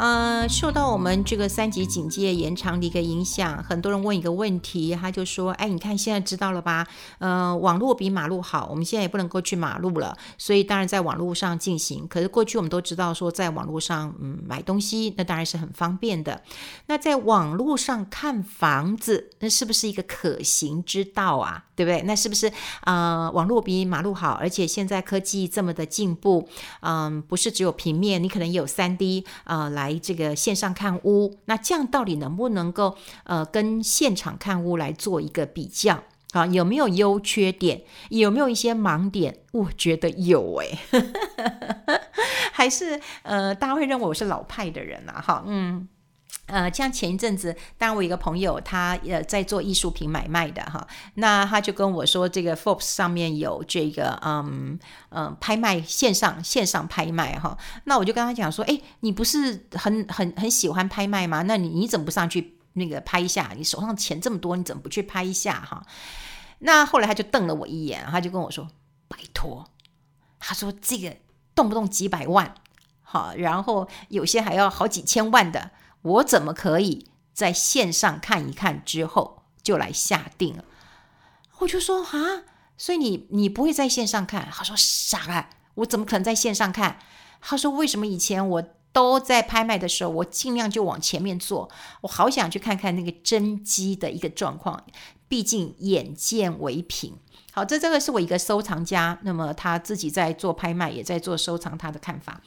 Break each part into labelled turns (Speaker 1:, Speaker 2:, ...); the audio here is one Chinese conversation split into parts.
Speaker 1: 呃，受到我们这个三级警戒延长的一个影响，很多人问一个问题，他就说：“哎，你看现在知道了吧？呃，网络比马路好，我们现在也不能够去马路了，所以当然在网络上进行。可是过去我们都知道说，在网络上嗯买东西，那当然是很方便的。那在网络上看房子，那是不是一个可行之道啊？对不对？那是不是呃网络比马路好？而且现在科技这么的进步，嗯、不是只有平面，你可能有 3D 呃来。这个线上看屋，那这样到底能不能够呃跟现场看屋来做一个比较啊？有没有优缺点？有没有一些盲点？我觉得有哎，还是呃大家会认为我是老派的人啊？哈，嗯。呃，像前一阵子，当我一个朋友，他呃在做艺术品买卖的哈，那他就跟我说，这个 Forbes 上面有这个嗯嗯拍卖线上线上拍卖哈，那我就跟他讲说，哎，你不是很很很喜欢拍卖吗？那你你怎么不上去那个拍一下？你手上钱这么多，你怎么不去拍一下哈？那后来他就瞪了我一眼，他就跟我说，拜托，他说这个动不动几百万，好，然后有些还要好几千万的。我怎么可以在线上看一看之后就来下定了？我就说啊，所以你你不会在线上看？他说傻啊，我怎么可能在线上看？他说为什么以前我都在拍卖的时候，我尽量就往前面坐，我好想去看看那个真机的一个状况，毕竟眼见为凭。好，这这个是我一个收藏家，那么他自己在做拍卖，也在做收藏，他的看法。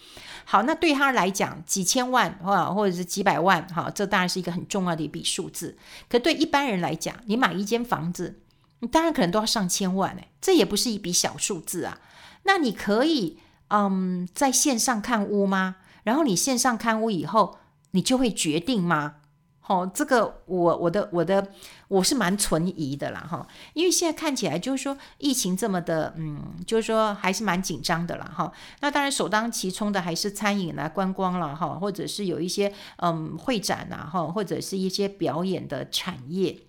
Speaker 1: 好，那对他来讲，几千万或或者是几百万，哈，这当然是一个很重要的一笔数字。可对一般人来讲，你买一间房子，你当然可能都要上千万，哎，这也不是一笔小数字啊。那你可以，嗯，在线上看屋吗？然后你线上看屋以后，你就会决定吗？好、哦，这个我我的我的我是蛮存疑的啦哈，因为现在看起来就是说疫情这么的，嗯，就是说还是蛮紧张的啦哈。那当然首当其冲的还是餐饮啦、观光啦哈，或者是有一些嗯会展呐哈，或者是一些表演的产业。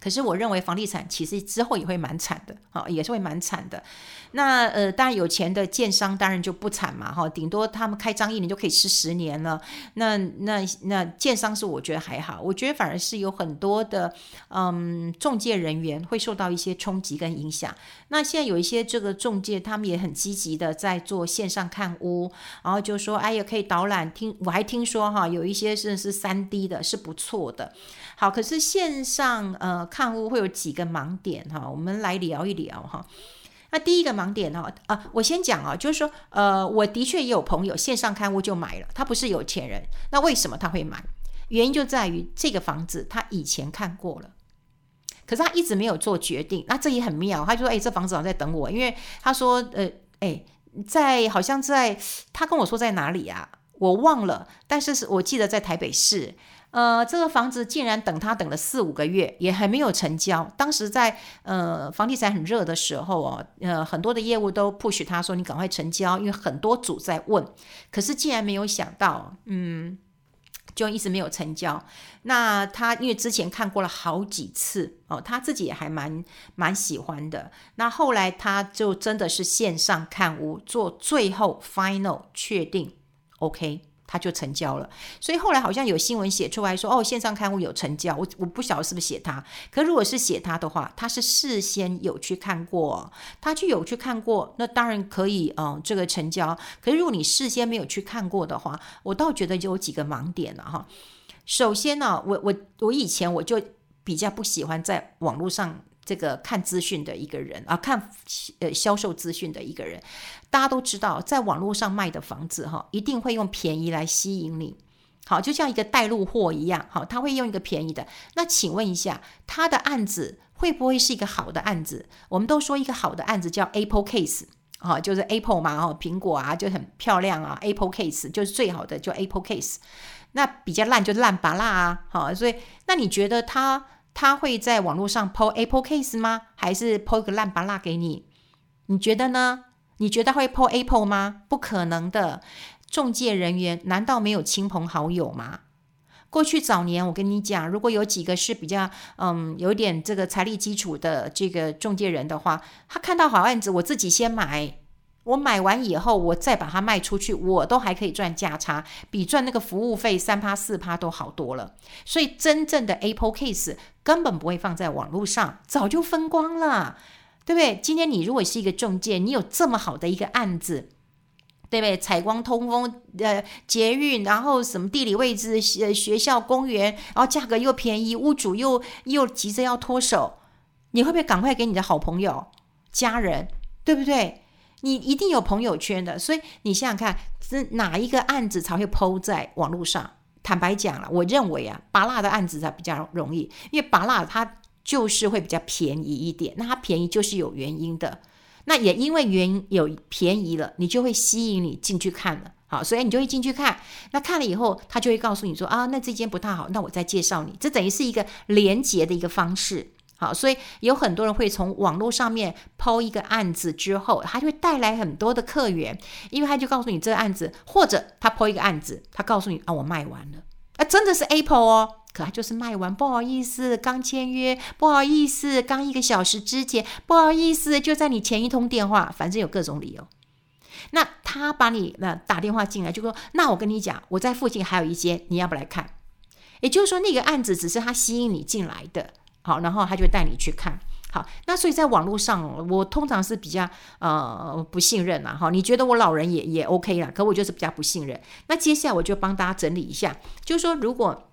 Speaker 1: 可是我认为房地产其实之后也会蛮惨的，啊，也是会蛮惨的。那呃，当然有钱的建商当然就不惨嘛，哈，顶多他们开张一年就可以吃十年了。那那那建商是我觉得还好，我觉得反而是有很多的嗯中介人员会受到一些冲击跟影响。那现在有一些这个中介，他们也很积极的在做线上看屋，然后就说哎呀可以导览，听我还听说哈，有一些是是三 D 的，是不错的。好，可是线上呃看屋会有几个盲点哈，我们来聊一聊哈。那第一个盲点哈啊，我先讲啊，就是说呃，我的确也有朋友线上看屋就买了，他不是有钱人，那为什么他会买？原因就在于这个房子他以前看过了，可是他一直没有做决定，那这也很妙，他就说哎，这房子好像在等我，因为他说呃哎，在好像在他跟我说在哪里啊，我忘了，但是是我记得在台北市。呃，这个房子竟然等他等了四五个月，也还没有成交。当时在呃房地产很热的时候哦，呃很多的业务都 push 他说你赶快成交，因为很多组在问。可是竟然没有想到，嗯，就一直没有成交。那他因为之前看过了好几次哦，他自己也还蛮蛮喜欢的。那后来他就真的是线上看屋，做最后 final 确定，OK。他就成交了，所以后来好像有新闻写出来说，哦，线上看物有成交，我我不晓得是不是写他，可如果是写他的话，他是事先有去看过，他就有去看过，那当然可以，嗯，这个成交。可是如果你事先没有去看过的话，我倒觉得有几个盲点了哈。首先呢，我我我以前我就比较不喜欢在网络上。这个看资讯的一个人啊，看呃销售资讯的一个人，大家都知道，在网络上卖的房子哈，一定会用便宜来吸引你。好，就像一个带路货一样，好，他会用一个便宜的。那请问一下，他的案子会不会是一个好的案子？我们都说一个好的案子叫 Apple Case，啊，就是 Apple 嘛，哈，苹果啊，就很漂亮啊，Apple Case 就是最好的，就 Apple Case。那比较烂就烂芭乐啊，好，所以那你觉得他？他会在网络上 po Apple Case 吗？还是 po 一个烂芭乐给你？你觉得呢？你觉得会 po Apple 吗？不可能的。中介人员难道没有亲朋好友吗？过去早年，我跟你讲，如果有几个是比较嗯有点这个财力基础的这个中介人的话，他看到好案子，我自己先买，我买完以后，我再把它卖出去，我都还可以赚价差，比赚那个服务费三趴四趴都好多了。所以真正的 Apple case 根本不会放在网络上，早就分光了，对不对？今天你如果是一个中介，你有这么好的一个案子，对不对？采光、通风、呃，捷运，然后什么地理位置、学学校、公园，然后价格又便宜，屋主又又急着要脱手，你会不会赶快给你的好朋友、家人，对不对？你一定有朋友圈的，所以你想想看，是哪一个案子才会抛在网络上？坦白讲了，我认为啊，芭乐的案子才比较容易，因为芭乐它就是会比较便宜一点，那它便宜就是有原因的。那也因为原因有便宜了，你就会吸引你进去看了，好，所以你就会进去看。那看了以后，他就会告诉你说啊，那这间不太好，那我再介绍你。这等于是一个连接的一个方式。好，所以有很多人会从网络上面抛一个案子之后，他就会带来很多的客源，因为他就告诉你这个案子，或者他抛一个案子，他告诉你啊，我卖完了，啊，真的是 Apple 哦，可他就是卖完，不好意思，刚签约，不好意思，刚一个小时之前，不好意思，就在你前一通电话，反正有各种理由。那他把你那打电话进来，就说，那我跟你讲，我在附近还有一间，你要不来看？也就是说，那个案子只是他吸引你进来的。好，然后他就带你去看。好，那所以在网络上，我通常是比较呃不信任啦。哈，你觉得我老人也也 OK 啦，可我就是比较不信任。那接下来我就帮大家整理一下，就是说，如果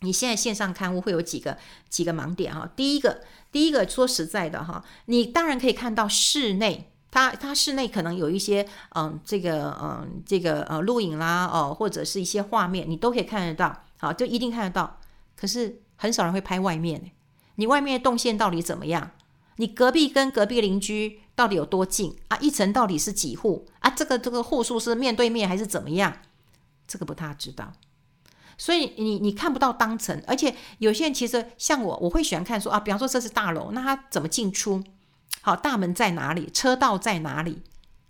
Speaker 1: 你现在线上看物会有几个几个盲点哈。第一个，第一个说实在的哈，你当然可以看到室内，它它室内可能有一些嗯这个嗯这个呃录影啦哦，或者是一些画面，你都可以看得到。好，就一定看得到。可是很少人会拍外面。你外面的动线到底怎么样？你隔壁跟隔壁邻居到底有多近啊？一层到底是几户啊？这个这个户数是面对面还是怎么样？这个不太知道，所以你你看不到当层，而且有些人其实像我，我会喜欢看说啊，比方说这是大楼，那它怎么进出？好，大门在哪里？车道在哪里？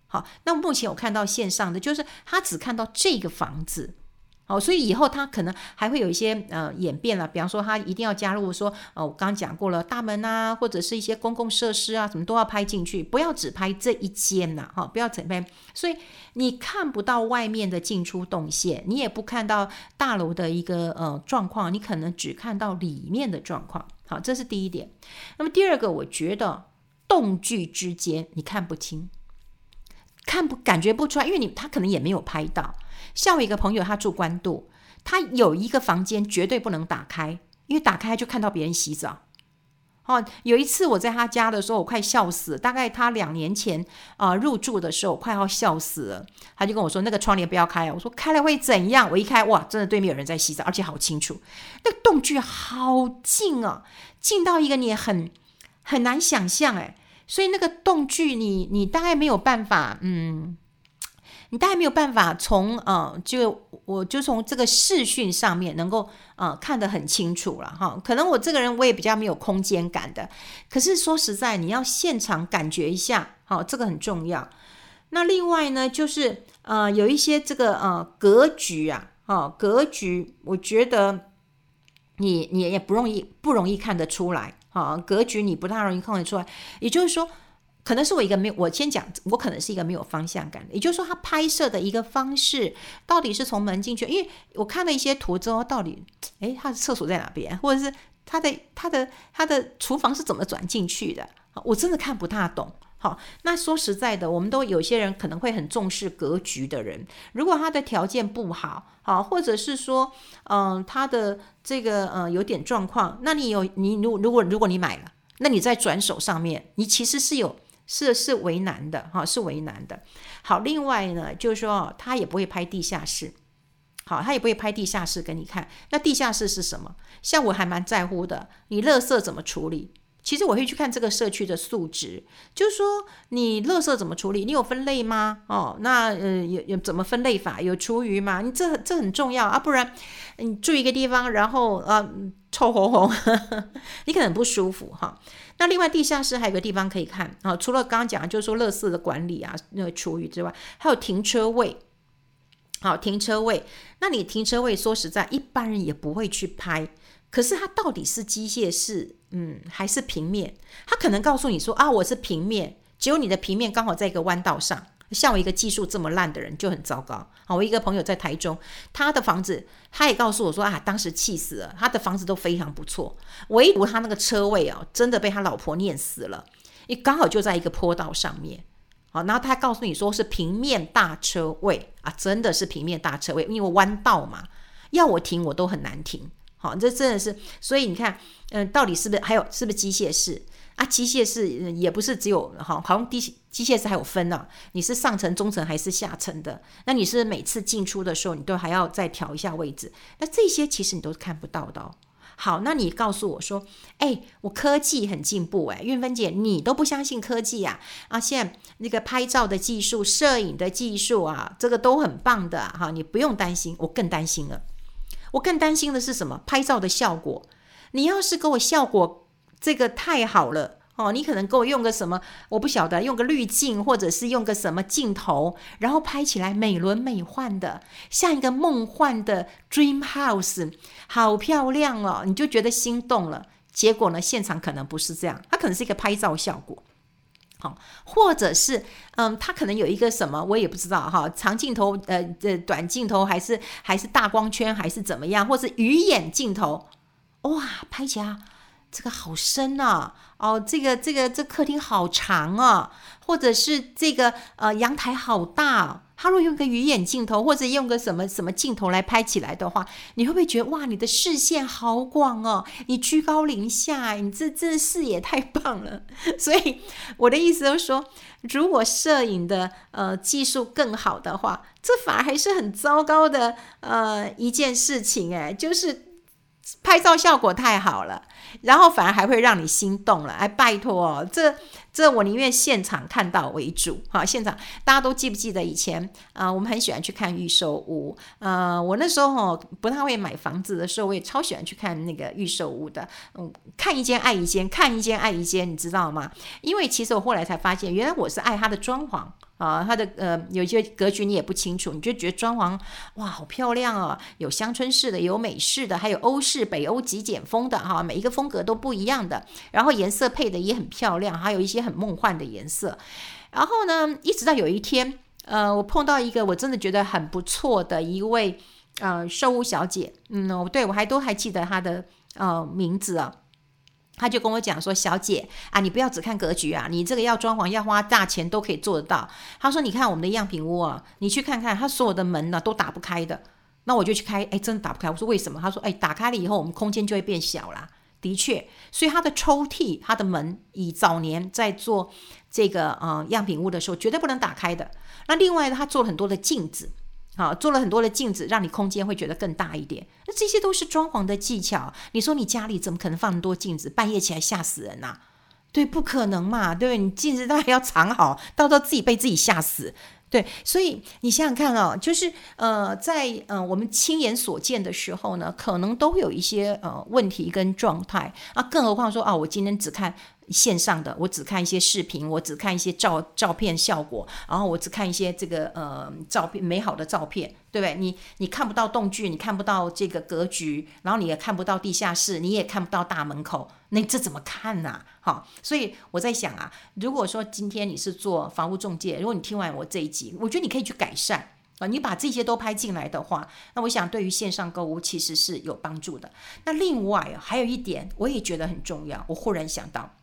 Speaker 1: 好，那目前我看到线上的就是他只看到这个房子。好，所以以后他可能还会有一些呃演变了，比方说他一定要加入说，呃，我刚刚讲过了，大门啊，或者是一些公共设施啊，什么都要拍进去，不要只拍这一间呐，哈，不要只拍。所以你看不到外面的进出动线，你也不看到大楼的一个呃状况，你可能只看到里面的状况。好，这是第一点。那么第二个，我觉得动距之间你看不清，看不感觉不出来，因为你他可能也没有拍到。像我一个朋友，他住关渡，他有一个房间绝对不能打开，因为打开就看到别人洗澡。哦，有一次我在他家的时候，我快笑死。大概他两年前啊、入住的时候，快要笑死了。他就跟我说：“那个窗帘不要开。”我说：“开了会怎样？”我一开，哇，真的对面有人在洗澡，而且好清楚。那个洞距好近啊，近到一个你很很难想象哎。所以那个洞距，你你大概没有办法，嗯。你大概没有办法从呃，就我就从这个视讯上面能够呃看得很清楚了哈。可能我这个人我也比较没有空间感的，可是说实在，你要现场感觉一下，好，这个很重要。那另外呢，就是呃有一些这个呃格局啊，哦格局，我觉得你你也不容易不容易看得出来，哈，格局你不太容易看得出来，也就是说。可能是我一个没有，我先讲，我可能是一个没有方向感的。也就是说，他拍摄的一个方式到底是从门进去，因为我看了一些图之后，到底，诶，他的厕所在哪边，或者是他的他的他的厨房是怎么转进去的？我真的看不大懂。好，那说实在的，我们都有些人可能会很重视格局的人，如果他的条件不好，好，或者是说，嗯，他的这个呃有点状况，那你有你如如果如果你买了，那你在转手上面，你其实是有。是是为难的哈，是为难的。好，另外呢，就是说他也不会拍地下室，好，他也不会拍地下室给你看。那地下室是什么？像我还蛮在乎的，你垃圾怎么处理？其实我会去看这个社区的素质，就是说你垃圾怎么处理？你有分类吗？哦，那呃有有怎么分类法？有厨余吗？你这这很重要啊，不然你住一个地方，然后呃臭烘烘，你可能不舒服哈。那另外地下室还有个地方可以看啊，除了刚刚讲就是说垃圾的管理啊，那个厨余之外，还有停车位。好，停车位，那你停车位说实在，一般人也不会去拍。可是它到底是机械式，嗯，还是平面？他可能告诉你说啊，我是平面，只有你的平面刚好在一个弯道上，像我一个技术这么烂的人就很糟糕。好，我一个朋友在台中，他的房子，他也告诉我说啊，当时气死了，他的房子都非常不错，唯独他那个车位啊，真的被他老婆念死了，你刚好就在一个坡道上面。好，然后他告诉你说是平面大车位啊，真的是平面大车位，因为弯道嘛，要我停我都很难停。好，这真的是，所以你看，嗯，到底是不是还有是不是机械式啊？机械式也不是只有好，好像机机械式还有分呢、你是上层、中层还是下层的？那你是每次进出的时候，你都还要再调一下位置。那这些其实你都看不到的、好，那你告诉我说，哎，我科技很进步，哎，运芬姐，你都不相信科技呀？啊，现在那个拍照的技术、摄影的技术啊，这个都很棒的哈，你不用担心，我更担心了。我更担心的是什么？拍照的效果，你要是给我效果这个太好了。哦，你可能给我用个什么，我不晓得，用个滤镜，或者是用个什么镜头，然后拍起来美轮美奂的，像一个梦幻的 dream house，好漂亮哦，你就觉得心动了。结果呢，现场可能不是这样，它可能是一个拍照效果，或者是嗯，他可能有一个什么，我也不知道哈、长镜头，呃，呃，短镜头，还是还是大光圈，还是怎么样，或是鱼眼镜头，哇，拍起来。这个好深呐！哦，这个这个这客厅好长啊，或者是这个呃阳台好大。他如果用个鱼眼镜头，或者用个什么什么镜头来拍起来的话，你会不会觉得哇，你的视线好广哦？你居高临下，你这这视野太棒了。所以我的意思就是说，如果摄影的呃技术更好的话，这反而还是很糟糕的呃一件事情哎，就是拍照效果太好了。然后反而还会让你心动了，哎，拜托哦，这这我宁愿现场看到为主。好，现场大家都记不记得以前啊、我们很喜欢去看预售屋。呃，我那时候哦不太会买房子的时候，我也超喜欢去看那个预售屋的。嗯，看一间爱一间，看一间爱一间，你知道吗？因为其实我后来才发现，原来我是爱它的装潢。啊，它的呃有些格局你也不清楚，你就觉得装潢哇好漂亮啊，有乡村式的，有美式的，还有欧式、北欧极简风的哈，每一个风格都不一样的，然后颜色配的也很漂亮，还有一些很梦幻的颜色。然后呢，一直到有一天，呃，我碰到一个我真的觉得很不错的一位呃售屋小姐，嗯，对我还都还记得她的呃名字啊。他就跟我讲说：“小姐啊，你不要只看格局啊，你这个要装潢要花大钱都可以做得到。”他说：“你看我们的样品屋啊，你去看看，他所有的门呢都打不开的。那我就去开，哎，真的打不开。我说为什么？他说：哎，打开了以后，我们空间就会变小啦。的确，所以他的抽屉、他的门，以早年在做这个呃样品屋的时候，绝对不能打开的。那另外，他做了很多的镜子。”好，做了很多的镜子，让你空间会觉得更大一点。那这些都是装潢的技巧。你说你家里怎么可能放那么多镜子？半夜起来吓死人呐、对，不可能嘛？对，你镜子当然要藏好，到时候自己被自己吓死。对，所以你想想看哦，就是呃，在呃我们亲眼所见的时候呢，可能都会有一些呃问题跟状态啊，更何况说啊，我今天只看。线上的，我只看一些视频，我只看一些照照片效果，然后我只看一些这个呃照片美好的照片，对不对？你你看不到动距，你看不到这个格局，然后你也看不到地下室，你也看不到大门口，那这怎么看呢？好，所以我在想啊，如果说今天你是做房屋中介，如果你听完我这一集，我觉得你可以去改善啊，你把这些都拍进来的话，那我想对于线上购物其实是有帮助的。那另外还有一点，我也觉得很重要，我忽然想到。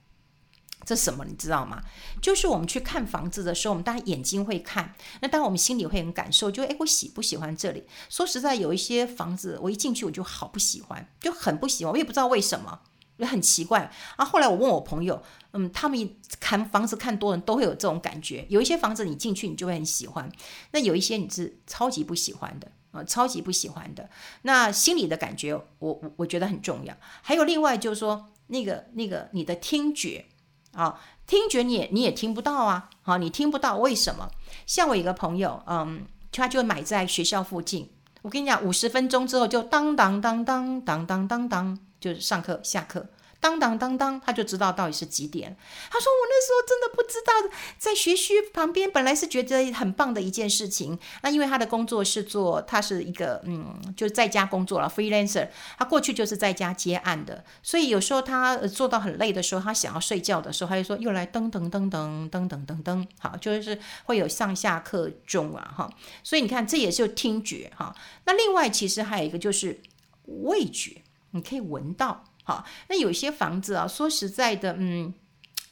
Speaker 1: 这什么你知道吗？就是我们去看房子的时候，我们当然眼睛会看，那当然我们心里会很感受，就哎，我喜不喜欢这里？说实在，有一些房子我一进去我就好不喜欢，就很不喜欢，我也不知道为什么，也很奇怪。啊，后来我问我朋友，嗯，他们看房子看多人都会有这种感觉。有一些房子你进去你就会很喜欢，那有一些你是超级不喜欢的啊，超级不喜欢的。那心里的感觉我，我我觉得很重要。还有另外就是说，那个那个你的听觉。啊、听觉你也你也听不到啊！好、你听不到，为什么？像我一个朋友，嗯，他就买在学校附近。我跟你讲，五十分钟之后就当当当当当当当当，就是上课下课，当当当当，他就知道到底是几点。他说：“我那时候真的不知道，在学区旁边本来是觉得很棒的一件事情。那因为他的工作是做，他是一个嗯，就是在家工作了，freelancer。他过去就是在家接案的，所以有时候他做到很累的时候，他想要睡觉的时候，他就说又来噔噔噔噔噔噔噔噔，好，就是会有上下课钟啊，哈。所以你看，这也是有听觉哈。那另外其实还有一个就是味觉，你可以闻到。”那有些房子啊，说实在的，嗯，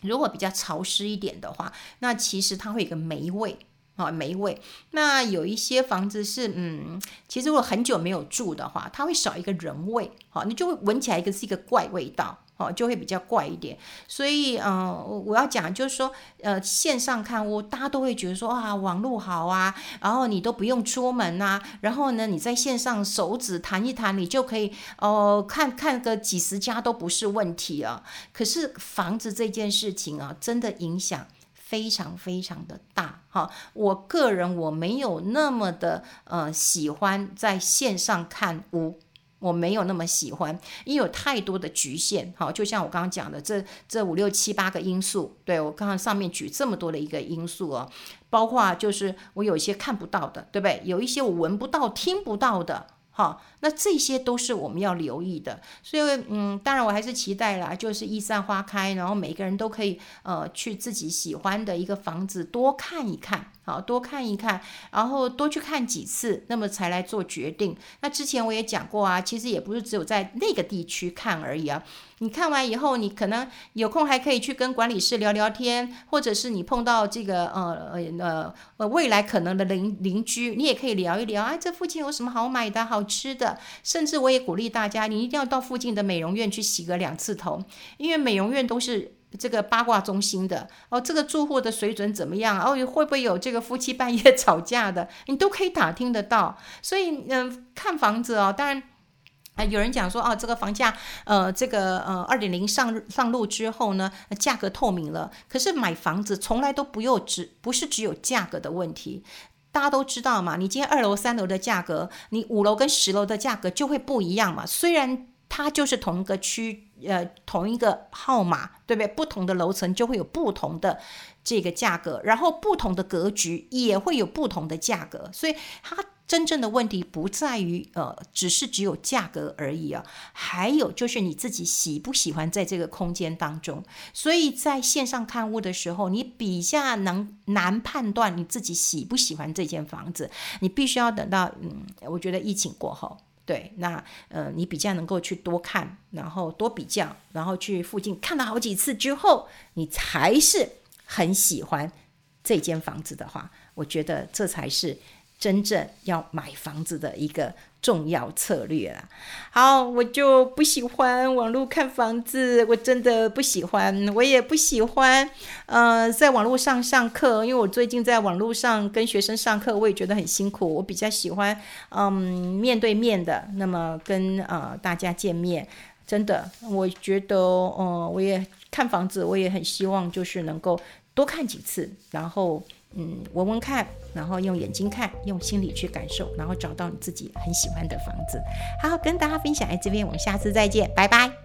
Speaker 1: 如果比较潮湿一点的话，那其实它会有一个霉味啊，霉味。那有一些房子是，嗯，其实如果很久没有住的话，它会少一个人味，好，你就会闻起来一个是一个怪味道。哦，就会比较怪一点，所以，嗯、呃，我要讲就是说，呃，线上看屋，大家都会觉得说，啊，网络好啊，然后你都不用出门呐、啊，然后呢，你在线上手指弹一弹，你就可以，哦、看看个几十家都不是问题啊。可是房子这件事情啊，真的影响非常非常的大哈。我个人我没有那么的呃喜欢在线上看屋。我没有那么喜欢，因为有太多的局限。好，就像我刚刚讲的，这这五六七八个因素，对，我刚刚上面举这么多的一个因素哦，包括就是我有一些看不到的，对不对？有一些我闻不到、听不到的。哈，那这些都是我们要留意的。所以，嗯，当然我还是期待啦，就是一散花开，然后每个人都可以呃去自己喜欢的一个房子多看一看。好，多看一看，然后多去看几次，那么才来做决定。那之前我也讲过啊，其实也不是只有在那个地区看而已啊。你看完以后，你可能有空还可以去跟管理室聊聊天，或者是你碰到这个呃呃呃未来可能的邻邻居，你也可以聊一聊啊，这附近有什么好买的好吃的。甚至我也鼓励大家，你一定要到附近的美容院去洗个两次头，因为美容院都是。这个八卦中心的哦，这个住户的水准怎么样？哦，会不会有这个夫妻半夜吵架的？你都可以打听得到。所以，嗯、看房子哦，当然，啊，有人讲说，哦，这个房价，呃，这个呃，二点零上上路之后呢，价格透明了。可是买房子从来都不用只不是只有价格的问题，大家都知道嘛。你今天二楼、三楼的价格，你五楼跟十楼的价格就会不一样嘛。虽然它就是同一个区。呃，同一个号码，对不对？不同的楼层就会有不同的这个价格，然后不同的格局也会有不同的价格。所以它真正的问题不在于呃，只是只有价格而已啊，还有就是你自己喜不喜欢在这个空间当中。所以在线上看屋的时候，你比较能难判断你自己喜不喜欢这间房子，你必须要等到嗯，我觉得疫情过后。对，那呃，你比较能够去多看，然后多比较，然后去附近看了好几次之后，你还是很喜欢这间房子的话，我觉得这才是真正要买房子的一个重要策略啦。好，我就不喜欢网络看房子，我真的不喜欢，我也不喜欢呃，在网络上上课，因为我最近在网络上跟学生上课，我也觉得很辛苦。我比较喜欢嗯面对面的，那么跟呃大家见面，真的，我觉得呃我也看房子，我也很希望就是能够多看几次，然后。嗯，闻闻看，然后用眼睛看，用心里去感受，然后找到你自己很喜欢的房子。好，跟大家分享在这边，我们下次再见，拜拜。